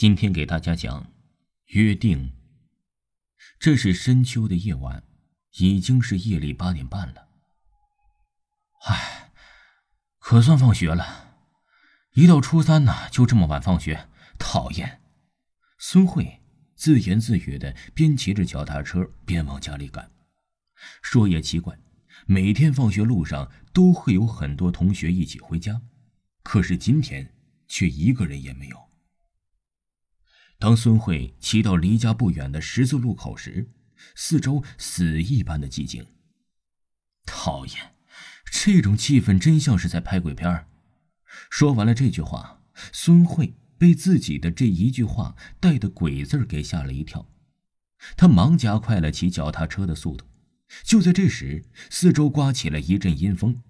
今天给大家讲约定。这是深秋的夜晚，已经是夜里八点半了。唉，可算放学了。一到初三呢，就这么晚放学，讨厌。孙慧自言自语的，边骑着脚踏车边往家里赶。说也奇怪，每天放学路上都会有很多同学一起回家，可是今天却一个人也没有。当孙慧骑到离家不远的十字路口时，四周死一般的寂静。讨厌，这种气氛真像是在拍鬼片说完了这句话，孙慧被自己的这一句话带的“鬼”字给吓了一跳，他忙加快了骑脚踏车的速度。就在这时，四周刮起了一阵阴风，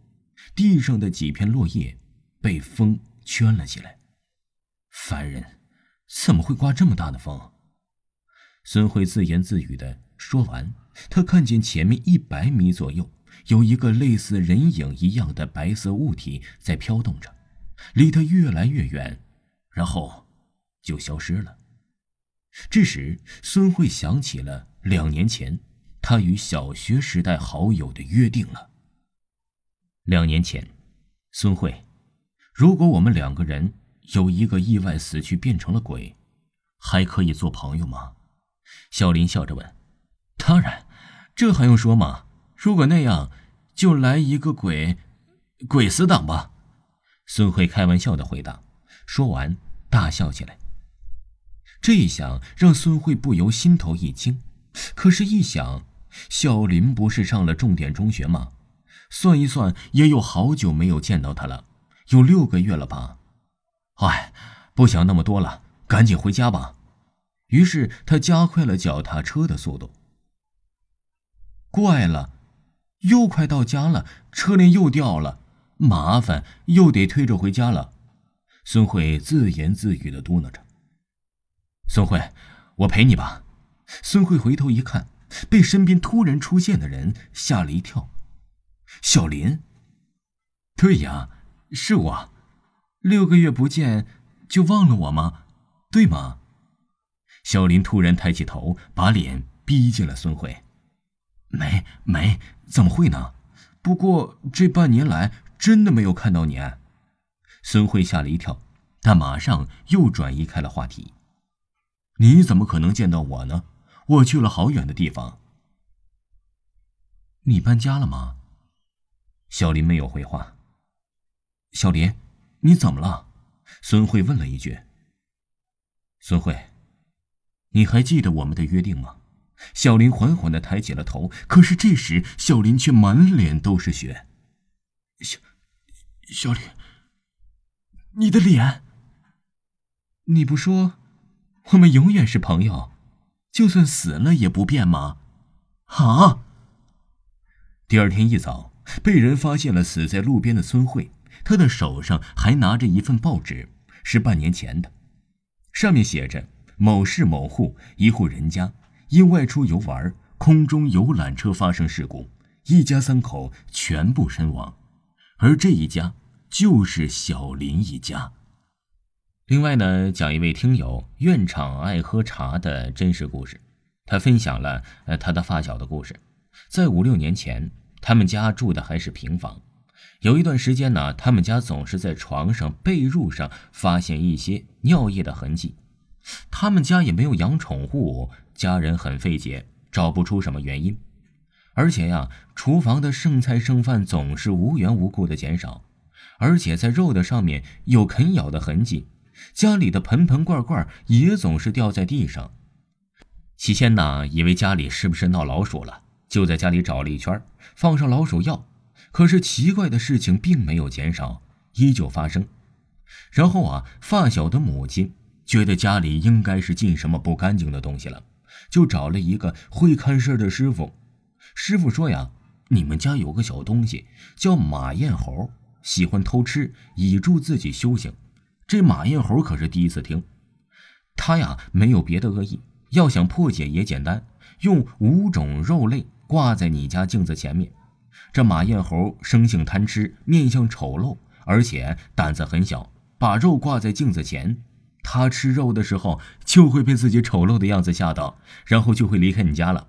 地上的几片落叶被风圈了起来。烦人！怎么会刮这么大的风？孙慧自言自语的说完，他看见前面一百米左右有一个类似人影一样的白色物体在飘动着，离他越来越远，然后就消失了。这时，孙慧想起了两年前他与小学时代好友的约定了。两年前，孙慧，如果我们两个人……有一个意外死去变成了鬼，还可以做朋友吗？小林笑着问。当然，这还用说吗？如果那样，就来一个鬼鬼死党吧。孙慧开玩笑的回答。说完，大笑起来。这一想让孙慧不由心头一惊。可是，一想，小林不是上了重点中学吗？算一算，也有好久没有见到他了，有六个月了吧。哎，不想那么多了，赶紧回家吧。于是他加快了脚踏车的速度。怪了，又快到家了，车链又掉了，麻烦，又得推着回家了。孙慧自言自语的嘟囔着：“孙慧，我陪你吧。”孙慧回头一看，被身边突然出现的人吓了一跳。小林。对呀，是我。六个月不见，就忘了我吗？对吗？小林突然抬起头，把脸逼近了孙慧。没没，怎么会呢？不过这半年来真的没有看到你。孙慧吓了一跳，但马上又转移开了话题。你怎么可能见到我呢？我去了好远的地方。你搬家了吗？小林没有回话。小林。你怎么了？孙慧问了一句。孙慧，你还记得我们的约定吗？小林缓缓的抬起了头，可是这时小林却满脸都是血。小，小林，你的脸。你不说，我们永远是朋友，就算死了也不变吗？啊！第二天一早，被人发现了死在路边的孙慧。他的手上还拿着一份报纸，是半年前的，上面写着：“某市某户一户人家因外出游玩，空中游览车发生事故，一家三口全部身亡。”而这一家就是小林一家。另外呢，讲一位听友院长爱喝茶的真实故事，他分享了他的发小的故事，在五六年前，他们家住的还是平房。有一段时间呢，他们家总是在床上、被褥上发现一些尿液的痕迹。他们家也没有养宠物，家人很费解，找不出什么原因。而且呀，厨房的剩菜剩饭总是无缘无故的减少，而且在肉的上面有啃咬的痕迹。家里的盆盆罐罐也总是掉在地上。起先呢，以为家里是不是闹老鼠了，就在家里找了一圈，放上老鼠药。可是奇怪的事情并没有减少，依旧发生。然后啊，发小的母亲觉得家里应该是进什么不干净的东西了，就找了一个会看事的师傅。师傅说呀：“你们家有个小东西叫马燕猴，喜欢偷吃，以助自己修行。”这马燕猴可是第一次听。他呀，没有别的恶意，要想破解也简单，用五种肉类挂在你家镜子前面。这马燕猴生性贪吃，面相丑陋，而且胆子很小。把肉挂在镜子前，他吃肉的时候就会被自己丑陋的样子吓到，然后就会离开你家了。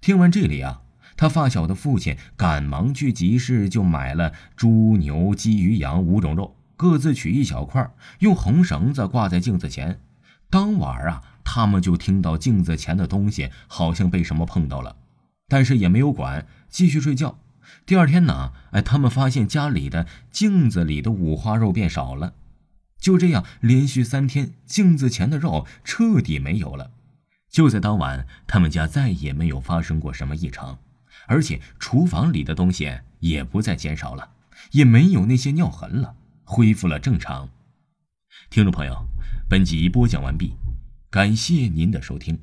听完这里啊，他发小的父亲赶忙去集市就买了猪、牛、鸡、鱼、羊五种肉，各自取一小块，用红绳子挂在镜子前。当晚啊，他们就听到镜子前的东西好像被什么碰到了，但是也没有管，继续睡觉。第二天呢，哎，他们发现家里的镜子里的五花肉变少了。就这样，连续三天，镜子前的肉彻底没有了。就在当晚，他们家再也没有发生过什么异常，而且厨房里的东西也不再减少了，也没有那些尿痕了，恢复了正常。听众朋友，本集播讲完毕，感谢您的收听。